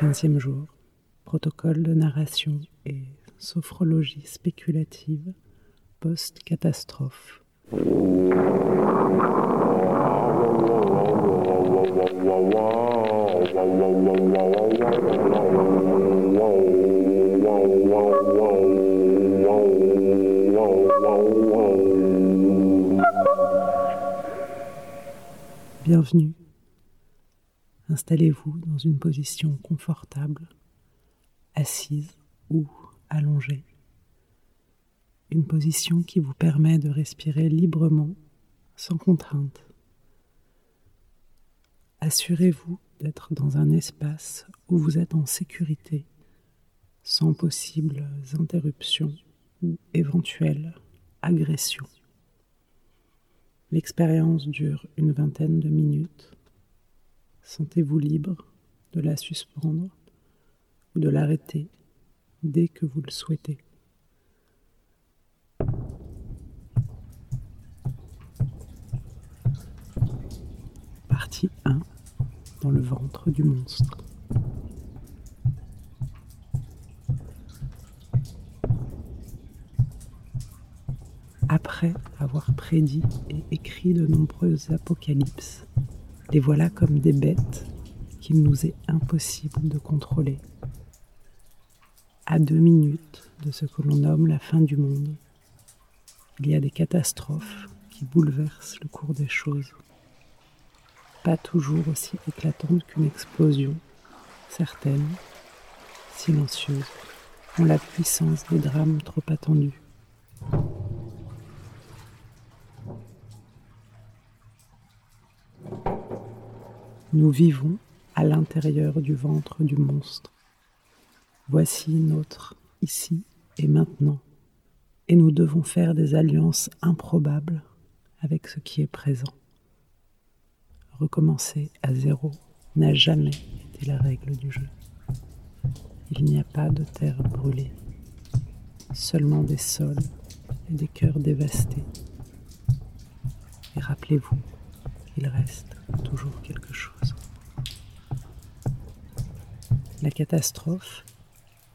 15e jour, protocole de narration et sophrologie spéculative post-catastrophe. Bienvenue. Installez-vous dans une position confortable, assise ou allongée. Une position qui vous permet de respirer librement, sans contrainte. Assurez-vous d'être dans un espace où vous êtes en sécurité, sans possibles interruptions ou éventuelles agressions. L'expérience dure une vingtaine de minutes. Sentez-vous libre de la suspendre ou de l'arrêter dès que vous le souhaitez. Partie 1 dans le ventre du monstre. Après avoir prédit et écrit de nombreuses apocalypses, les voilà comme des bêtes qu'il nous est impossible de contrôler. À deux minutes de ce que l'on nomme la fin du monde, il y a des catastrophes qui bouleversent le cours des choses. Pas toujours aussi éclatantes qu'une explosion, certaines, silencieuses, ont la puissance des drames trop attendus. Nous vivons à l'intérieur du ventre du monstre. Voici notre ici et maintenant. Et nous devons faire des alliances improbables avec ce qui est présent. Recommencer à zéro n'a jamais été la règle du jeu. Il n'y a pas de terre brûlée, seulement des sols et des cœurs dévastés. Et rappelez-vous, il reste toujours quelque chose. La catastrophe,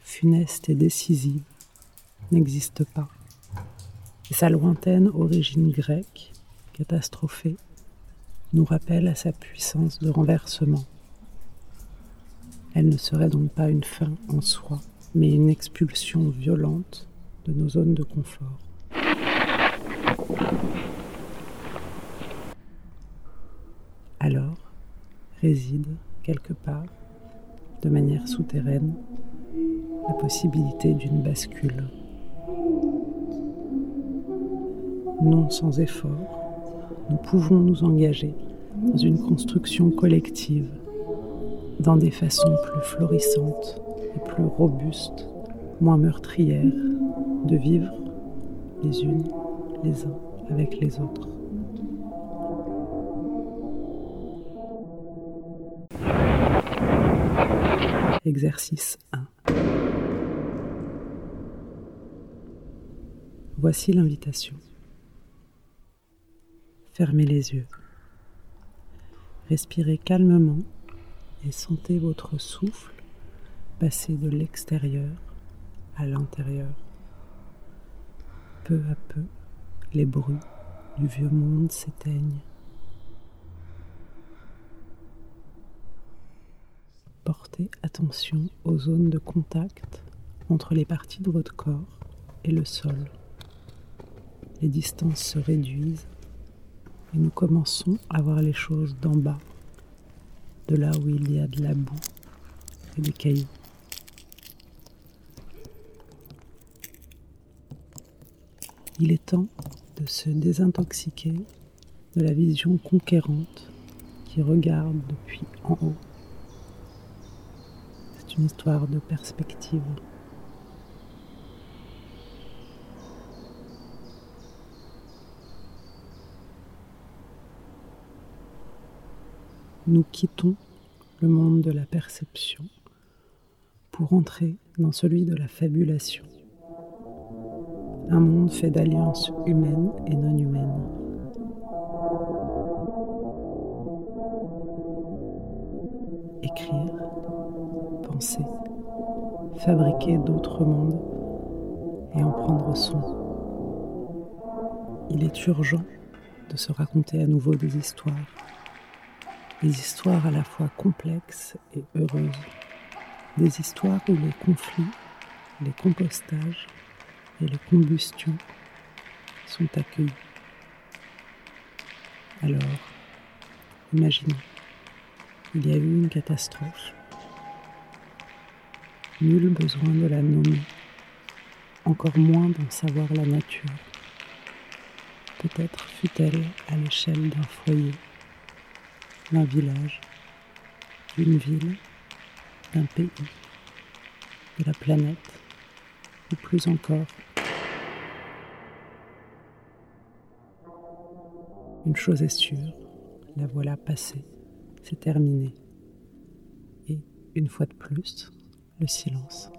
funeste et décisive, n'existe pas. Sa lointaine origine grecque, catastrophée, nous rappelle à sa puissance de renversement. Elle ne serait donc pas une fin en soi, mais une expulsion violente de nos zones de confort. Alors réside quelque part, de manière souterraine, la possibilité d'une bascule. Non sans effort, nous pouvons nous engager dans une construction collective, dans des façons plus florissantes et plus robustes, moins meurtrières, de vivre les unes les uns avec les autres. Exercice 1. Voici l'invitation. Fermez les yeux. Respirez calmement et sentez votre souffle passer de l'extérieur à l'intérieur. Peu à peu, les bruits du vieux monde s'éteignent. Portez attention aux zones de contact entre les parties de votre corps et le sol. Les distances se réduisent et nous commençons à voir les choses d'en bas, de là où il y a de la boue et des cailloux. Il est temps de se désintoxiquer de la vision conquérante qui regarde depuis en haut histoire de perspective. Nous quittons le monde de la perception pour entrer dans celui de la fabulation. Un monde fait d'alliances humaines et non humaines. écrire, fabriquer d'autres mondes et en prendre soin. Il est urgent de se raconter à nouveau des histoires, des histoires à la fois complexes et heureuses, des histoires où les conflits, les compostages et les combustions sont accueillis. Alors, imaginez, il y a eu une catastrophe. Nul besoin de la nommer, encore moins d'en savoir la nature. Peut-être fut-elle à l'échelle d'un foyer, d'un village, d'une ville, d'un pays, de la planète, ou plus encore Une chose est sûre, la voilà passée, c'est terminé. Et, une fois de plus, le silence.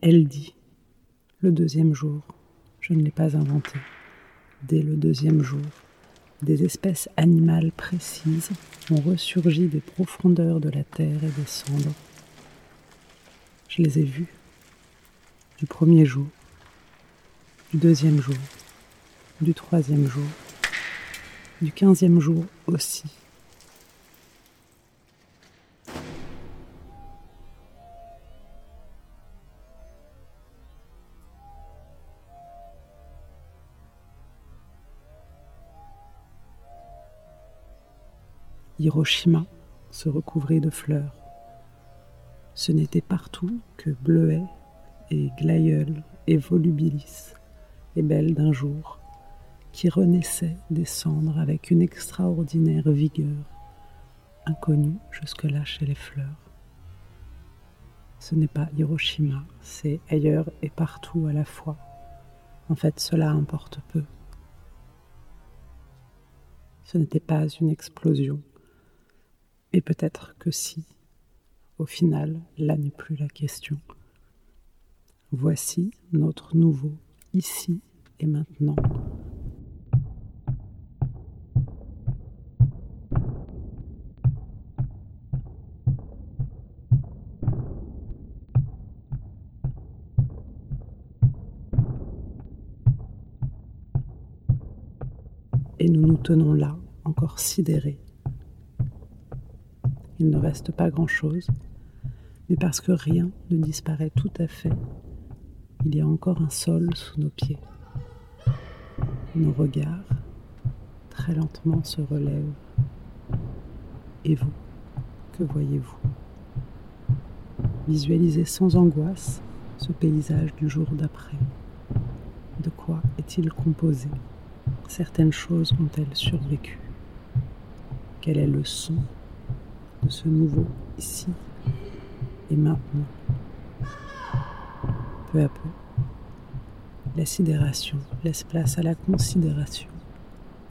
Elle dit, le deuxième jour, je ne l'ai pas inventé. Dès le deuxième jour, des espèces animales précises ont ressurgi des profondeurs de la terre et des cendres. Je les ai vues du premier jour du deuxième jour, du troisième jour, du quinzième jour aussi. Hiroshima se recouvrait de fleurs. Ce n'était partout que bleuets et glaïeuls et volubilis et belle d'un jour, qui renaissait des cendres avec une extraordinaire vigueur, inconnue jusque-là chez les fleurs. Ce n'est pas Hiroshima, c'est ailleurs et partout à la fois. En fait, cela importe peu. Ce n'était pas une explosion. Et peut-être que si. Au final, là n'est plus la question. Voici notre nouveau ici et maintenant. Et nous nous tenons là, encore sidérés. Il ne reste pas grand-chose, mais parce que rien ne disparaît tout à fait, il y a encore un sol sous nos pieds. Nos regards très lentement se relèvent. Et vous, que voyez-vous? Visualisez sans angoisse ce paysage du jour d'après. De quoi est-il composé? Certaines choses ont-elles survécu? Quel est le son? De ce nouveau ici et maintenant peu à peu, la sidération laisse place à la considération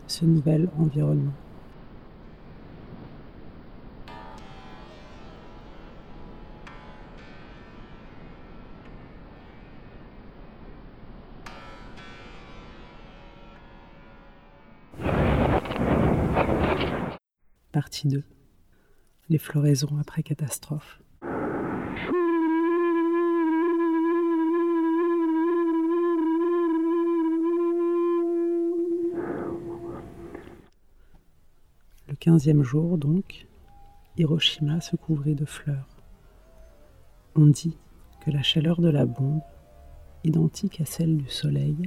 de ce nouvel environnement. Partie 2. Les floraisons après catastrophe. quinzième jour, donc, Hiroshima se couvrit de fleurs. On dit que la chaleur de la bombe, identique à celle du soleil,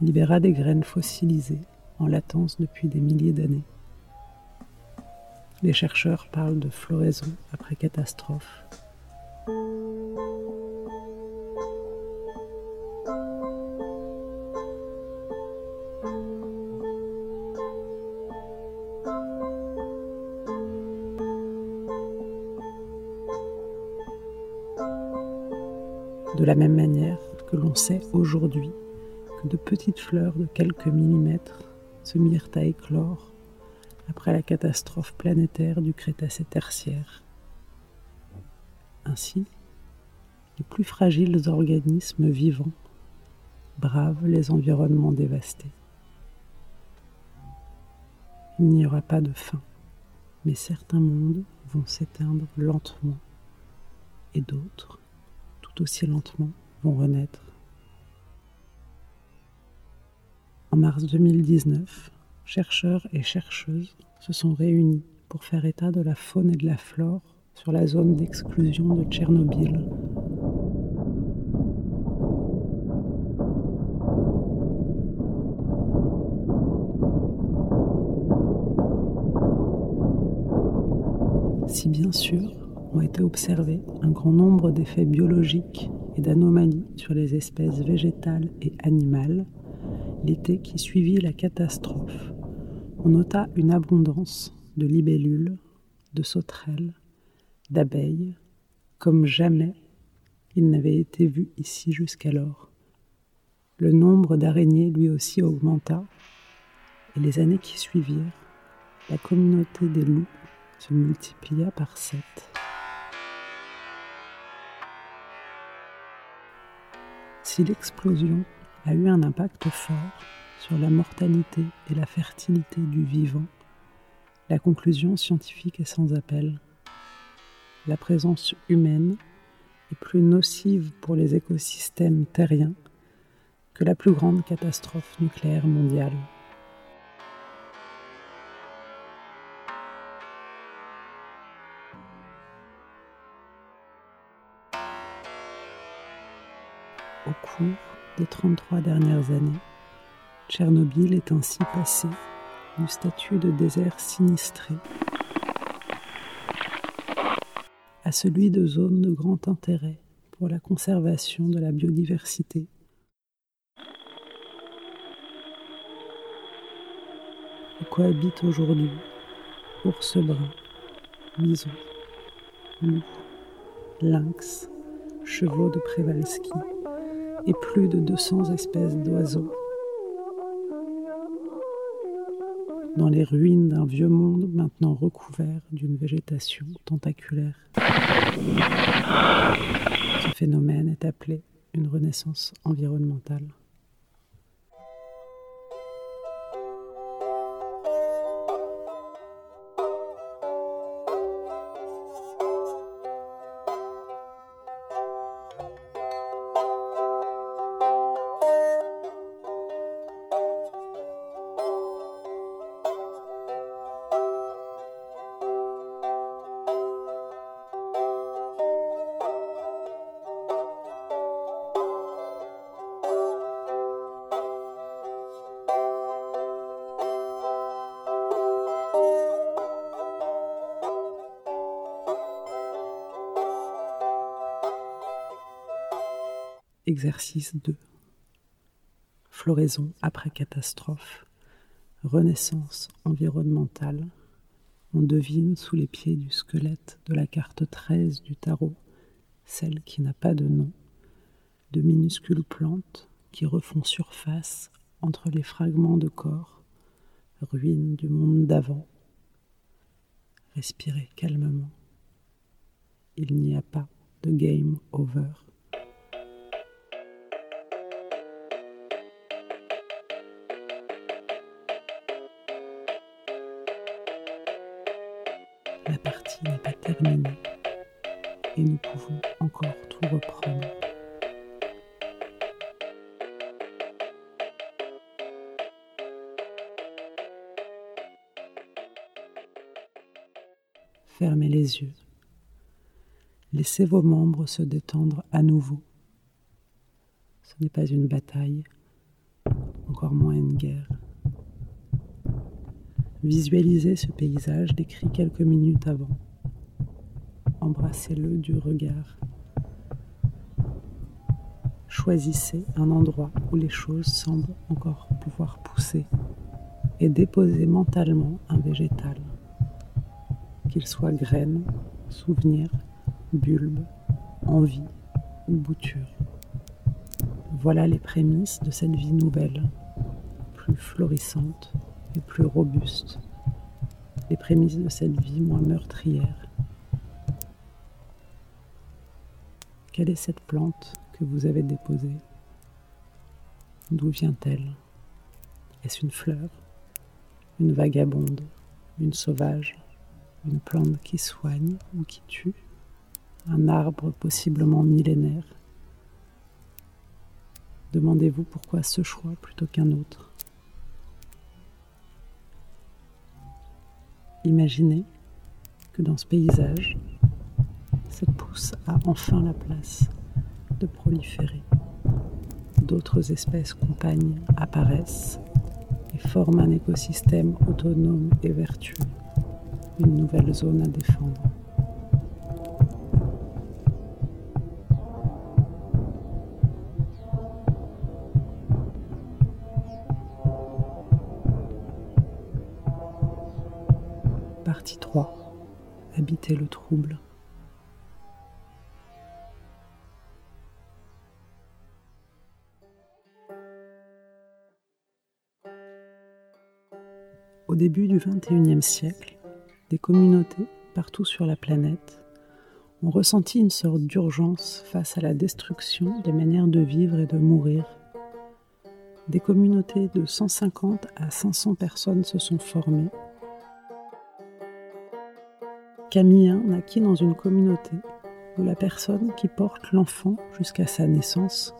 libéra des graines fossilisées en latence depuis des milliers d'années. Les chercheurs parlent de floraison après catastrophe. de la même manière que l'on sait aujourd'hui que de petites fleurs de quelques millimètres se mirent à éclore après la catastrophe planétaire du Crétacé tertiaire. Ainsi, les plus fragiles organismes vivants bravent les environnements dévastés. Il n'y aura pas de fin, mais certains mondes vont s'éteindre lentement et d'autres, tout aussi lentement, vont renaître. En mars 2019, chercheurs et chercheuses se sont réunis pour faire état de la faune et de la flore sur la zone d'exclusion de Tchernobyl. Si bien sûr ont été observés un grand nombre d'effets biologiques et d'anomalies sur les espèces végétales et animales, l'été qui suivit la catastrophe, on nota une abondance de libellules, de sauterelles, d'abeilles, comme jamais il n'avait été vu ici jusqu'alors. Le nombre d'araignées lui aussi augmenta, et les années qui suivirent, la communauté des loups se multiplia par sept. Si l'explosion a eu un impact fort sur la mortalité et la fertilité du vivant, la conclusion scientifique est sans appel. La présence humaine est plus nocive pour les écosystèmes terriens que la plus grande catastrophe nucléaire mondiale. Au cours des 33 dernières années, Tchernobyl est ainsi passé du statut de désert sinistré à celui de zone de grand intérêt pour la conservation de la biodiversité. Où cohabitent aujourd'hui ours bruns, bisons, loups, lynx, chevaux de Przewalski et plus de 200 espèces d'oiseaux dans les ruines d'un vieux monde maintenant recouvert d'une végétation tentaculaire. Ce phénomène est appelé une renaissance environnementale. Exercice 2. Floraison après catastrophe. Renaissance environnementale. On devine sous les pieds du squelette de la carte 13 du tarot, celle qui n'a pas de nom, de minuscules plantes qui refont surface entre les fragments de corps, ruines du monde d'avant. Respirez calmement. Il n'y a pas de game over. Et nous pouvons encore tout reprendre. Fermez les yeux. Laissez vos membres se détendre à nouveau. Ce n'est pas une bataille, encore moins une guerre. Visualisez ce paysage décrit quelques minutes avant. Embrassez-le du regard. Choisissez un endroit où les choses semblent encore pouvoir pousser et déposez mentalement un végétal, qu'il soit graine, souvenir, bulbe, envie ou bouture. Voilà les prémices de cette vie nouvelle, plus florissante et plus robuste, les prémices de cette vie moins meurtrière. Quelle est cette plante que vous avez déposée? D'où vient-elle? Est-ce une fleur? Une vagabonde, une sauvage, une plante qui soigne ou qui tue, un arbre possiblement millénaire? Demandez-vous pourquoi ce choix plutôt qu'un autre? Imaginez que dans ce paysage, cette pousse a enfin la place de proliférer. D'autres espèces compagnes apparaissent et forment un écosystème autonome et vertueux, une nouvelle zone à défendre. Partie 3. Habiter le trouble. Début du XXIe siècle, des communautés partout sur la planète ont ressenti une sorte d'urgence face à la destruction des manières de vivre et de mourir. Des communautés de 150 à 500 personnes se sont formées. Camille naquit dans une communauté où la personne qui porte l'enfant jusqu'à sa naissance,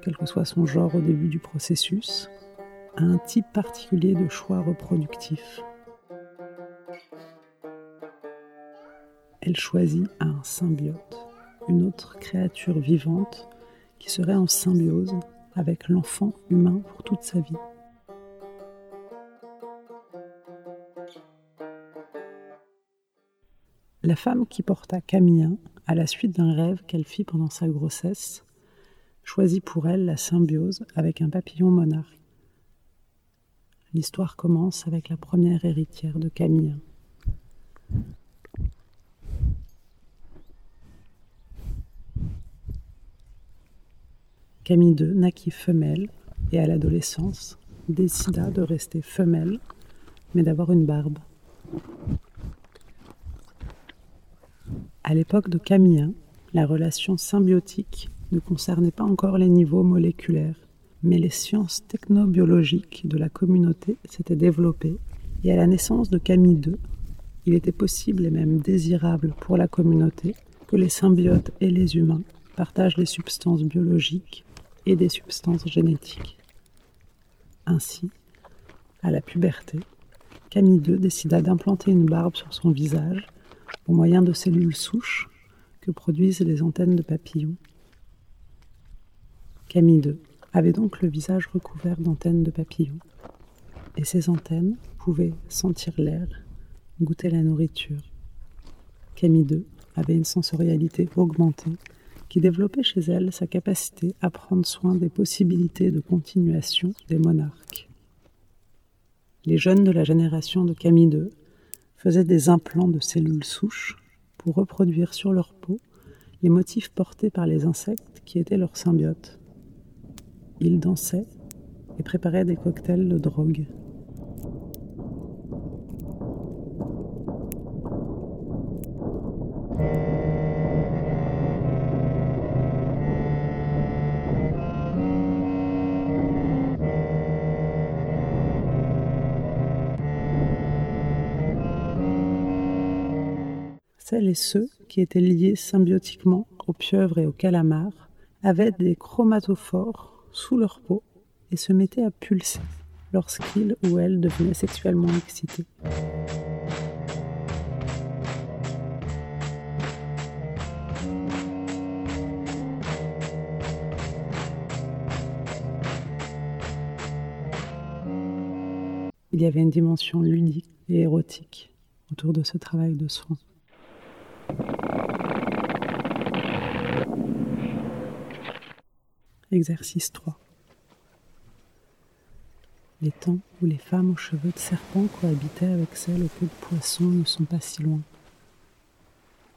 quel que soit son genre au début du processus, un type particulier de choix reproductif. Elle choisit un symbiote, une autre créature vivante qui serait en symbiose avec l'enfant humain pour toute sa vie. La femme qui porta Camilla, à la suite d'un rêve qu'elle fit pendant sa grossesse, choisit pour elle la symbiose avec un papillon monarque. L'histoire commence avec la première héritière de Camille. Camille II naquit femelle et à l'adolescence décida de rester femelle mais d'avoir une barbe. À l'époque de Camille, la relation symbiotique ne concernait pas encore les niveaux moléculaires mais les sciences technobiologiques de la communauté s'étaient développées et à la naissance de Camille II, il était possible et même désirable pour la communauté que les symbiotes et les humains partagent les substances biologiques et des substances génétiques. Ainsi, à la puberté, Camille II décida d'implanter une barbe sur son visage au moyen de cellules souches que produisent les antennes de papillons. Camille II avait donc le visage recouvert d'antennes de papillons. Et ces antennes pouvaient sentir l'air, goûter la nourriture. Camille II avait une sensorialité augmentée qui développait chez elle sa capacité à prendre soin des possibilités de continuation des monarques. Les jeunes de la génération de Camille II faisaient des implants de cellules souches pour reproduire sur leur peau les motifs portés par les insectes qui étaient leurs symbiotes. Ils dansaient et préparaient des cocktails de drogue. Celles et ceux qui étaient liés symbiotiquement aux pieuvres et aux calamars avaient des chromatophores sous leur peau et se mettaient à pulser lorsqu'ils ou elles devenaient sexuellement excités. Il y avait une dimension ludique et érotique autour de ce travail de soin. Exercice 3. Les temps où les femmes aux cheveux de serpent cohabitaient avec celles aux queues de poisson ne sont pas si loin.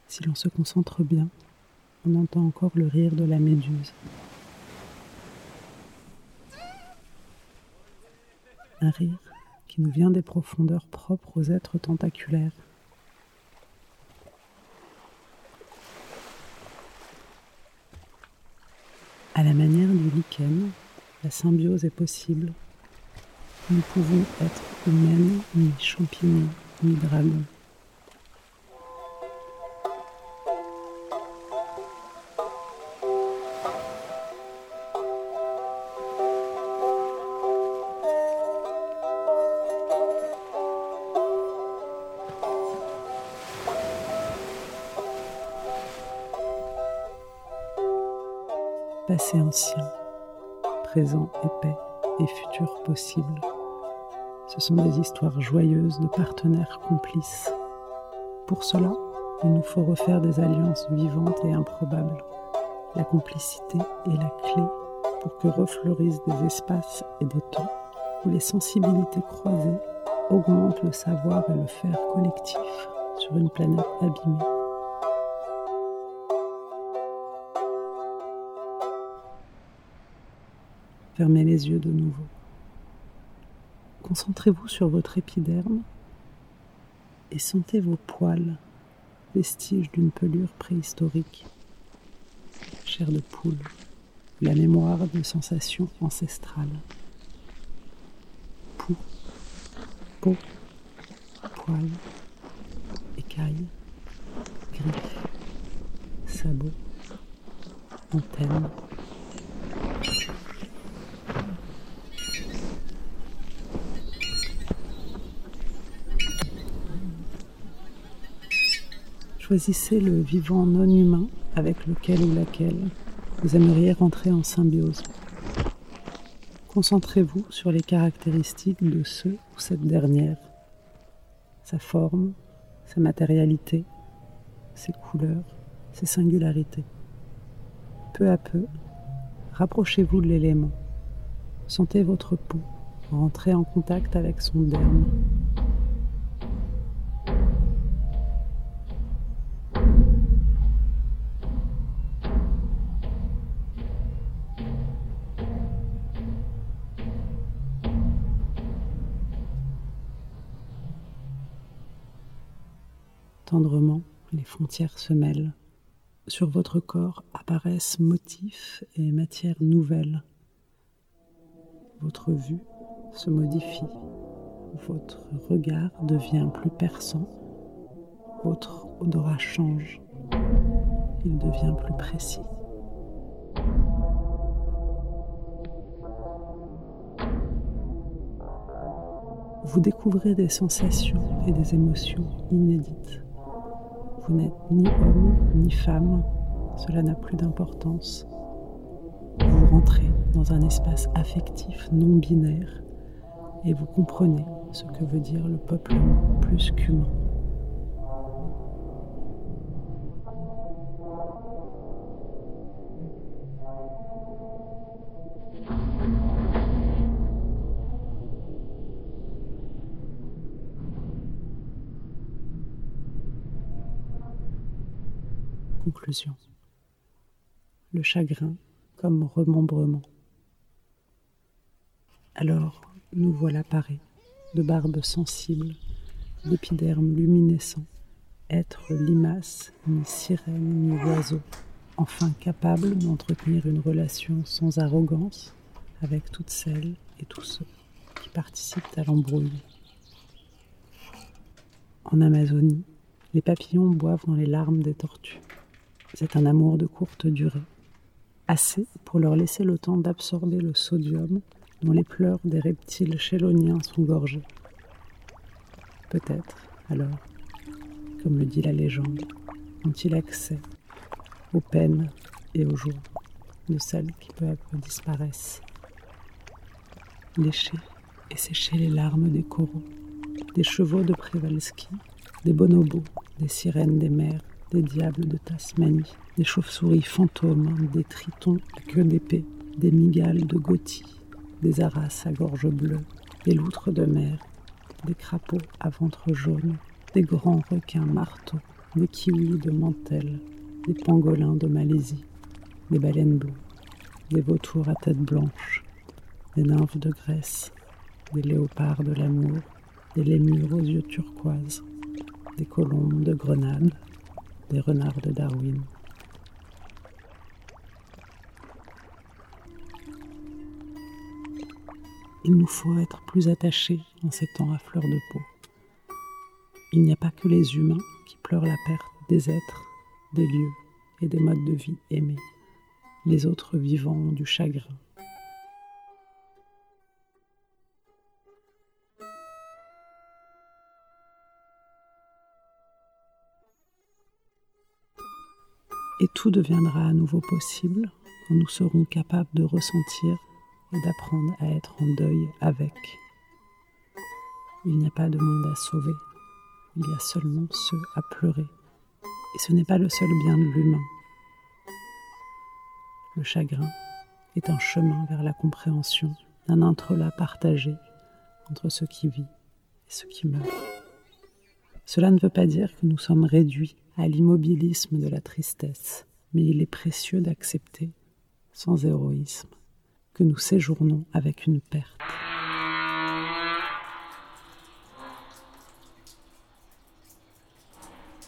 Si l'on se concentre bien, on entend encore le rire de la méduse. Un rire qui nous vient des profondeurs propres aux êtres tentaculaires. À la manière du lichen, la symbiose est possible. Nous pouvons être humaines, ni champignons, ni dragons. Présent épais et futur possible. Ce sont des histoires joyeuses de partenaires complices. Pour cela, il nous faut refaire des alliances vivantes et improbables. La complicité est la clé pour que refleurissent des espaces et des temps où les sensibilités croisées augmentent le savoir et le faire collectif sur une planète abîmée. Fermez les yeux de nouveau. Concentrez-vous sur votre épiderme et sentez vos poils, vestiges d'une pelure préhistorique, chair de poule, la mémoire de sensations ancestrales. Poux, peau, poils, écailles, griffes, sabots, antennes. Choisissez le vivant non humain avec lequel ou laquelle vous aimeriez rentrer en symbiose. Concentrez-vous sur les caractéristiques de ce ou cette dernière, sa forme, sa matérialité, ses couleurs, ses singularités. Peu à peu, rapprochez-vous de l'élément. Sentez votre peau rentrer en contact avec son derme. Tendrement, les frontières se mêlent. Sur votre corps apparaissent motifs et matières nouvelles. Votre vue se modifie. Votre regard devient plus perçant. Votre odorat change. Il devient plus précis. Vous découvrez des sensations et des émotions inédites. Vous n'êtes ni homme ni femme, cela n'a plus d'importance. Vous rentrez dans un espace affectif non binaire et vous comprenez ce que veut dire le peuplement plus qu'humain. Le chagrin comme remembrement. Alors, nous voilà parés, de barbe sensible, d'épiderme luminescent, être limace, ni sirène, ni oiseau, enfin capable d'entretenir une relation sans arrogance avec toutes celles et tous ceux qui participent à l'embrouille. En Amazonie, les papillons boivent dans les larmes des tortues. C'est un amour de courte durée, assez pour leur laisser le temps d'absorber le sodium dont les pleurs des reptiles chéloniens sont gorgés. Peut-être, alors, comme le dit la légende, ont-ils accès aux peines et aux joies de celles qui peu à peu disparaissent. Lécher et sécher les larmes des coraux, des chevaux de Przewalski, des bonobos, des sirènes des mers, des diables de Tasmanie, des chauves-souris fantômes, des tritons à queue d'épée, des migales de Gothi, des aras à gorge bleue, des loutres de mer, des crapauds à ventre jaune, des grands requins marteaux, des kiwis de Mantel, des pangolins de Malaisie, des baleines bleues, des vautours à tête blanche, des nymphes de Grèce, des léopards de l'amour, des lémures aux yeux turquoises, des colombes de Grenade, renards de Darwin. il nous faut être plus attachés en ces temps à fleur de peau. Il n'y a pas que les humains qui pleurent la perte des êtres, des lieux et des modes de vie aimés. Les autres vivants ont du chagrin. Et tout deviendra à nouveau possible quand nous serons capables de ressentir et d'apprendre à être en deuil avec. Il n'y a pas de monde à sauver, il y a seulement ceux à pleurer. Et ce n'est pas le seul bien de l'humain. Le chagrin est un chemin vers la compréhension d'un intrelac partagé entre ce qui vit et ce qui meurt. Cela ne veut pas dire que nous sommes réduits à l'immobilisme de la tristesse, mais il est précieux d'accepter, sans héroïsme, que nous séjournons avec une perte.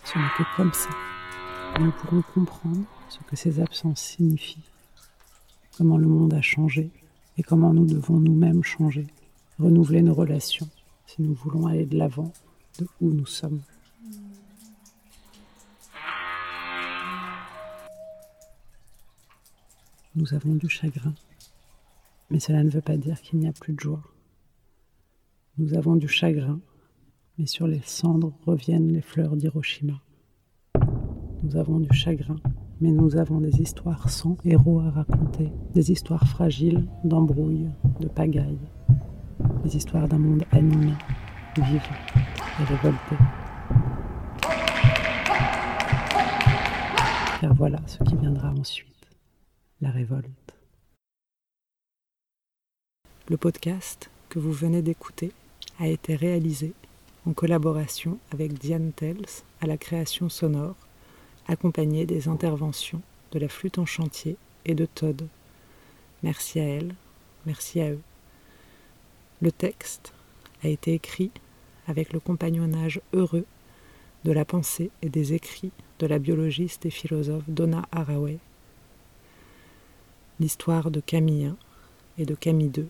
Ce n'est que comme ça que nous pourrons comprendre ce que ces absences signifient, comment le monde a changé et comment nous devons nous-mêmes changer, renouveler nos relations si nous voulons aller de l'avant de où nous sommes. Nous avons du chagrin, mais cela ne veut pas dire qu'il n'y a plus de joie. Nous avons du chagrin, mais sur les cendres reviennent les fleurs d'Hiroshima. Nous avons du chagrin, mais nous avons des histoires sans héros à raconter, des histoires fragiles, d'embrouilles, de pagaille, des histoires d'un monde animé, vivant et révolté. Car voilà ce qui viendra ensuite, la révolte. Le podcast que vous venez d'écouter a été réalisé en collaboration avec Diane Tels à la création sonore, accompagnée des interventions de la flûte en chantier et de Todd. Merci à elle, merci à eux. Le texte a été écrit avec le compagnonnage heureux de la pensée et des écrits de la biologiste et philosophe Donna Haraway. L'histoire de Camille I et de Camille II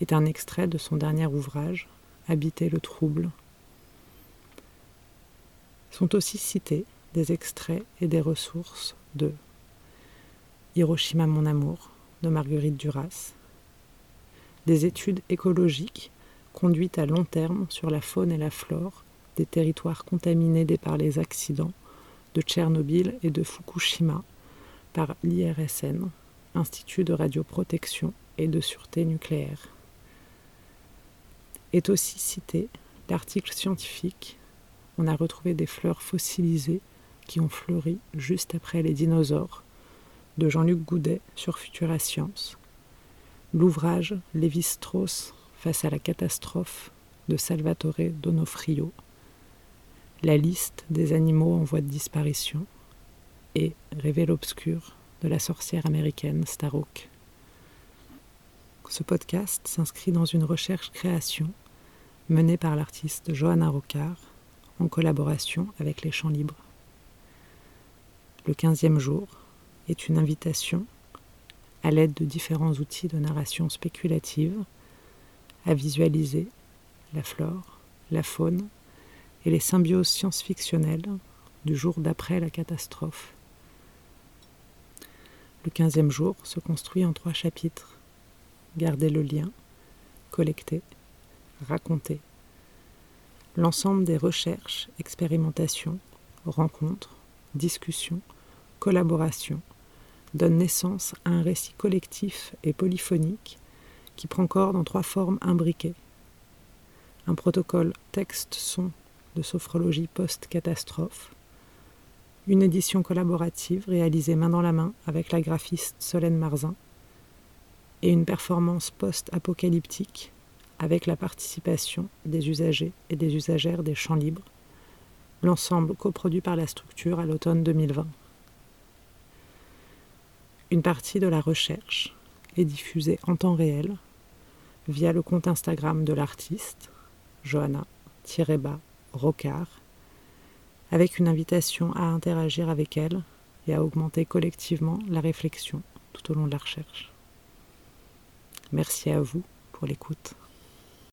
est un extrait de son dernier ouvrage, Habiter le trouble. Sont aussi cités des extraits et des ressources de Hiroshima mon amour de Marguerite Duras, des études écologiques conduites à long terme sur la faune et la flore des territoires contaminés par les accidents de Tchernobyl et de Fukushima par l'IRSN, Institut de radioprotection et de sûreté nucléaire est aussi cité l'article scientifique. On a retrouvé des fleurs fossilisées qui ont fleuri juste après les dinosaures de Jean-Luc Goudet sur Futura Science. L'ouvrage Lévi-Strauss face à la catastrophe de Salvatore Donofrio. La liste des animaux en voie de disparition et Révèle obscur de la sorcière américaine Starhawk. Ce podcast s'inscrit dans une recherche-création menée par l'artiste Johanna Rocard en collaboration avec les Champs Libres. Le quinzième jour est une invitation, à l'aide de différents outils de narration spéculative, à visualiser la flore, la faune et les symbioses science-fictionnelles du jour d'après la catastrophe. Le quinzième jour se construit en trois chapitres garder le lien, collecter, raconter. L'ensemble des recherches, expérimentations, rencontres, discussions, collaborations donne naissance à un récit collectif et polyphonique qui prend corps dans trois formes imbriquées. Un protocole texte-son de sophrologie post-catastrophe, une édition collaborative réalisée main dans la main avec la graphiste Solène Marzin, et une performance post-apocalyptique avec la participation des usagers et des usagères des champs libres, l'ensemble coproduit par la structure à l'automne 2020. Une partie de la recherche est diffusée en temps réel via le compte Instagram de l'artiste, Johanna-Rocard, avec une invitation à interagir avec elle et à augmenter collectivement la réflexion tout au long de la recherche. Merci à vous pour l'écoute.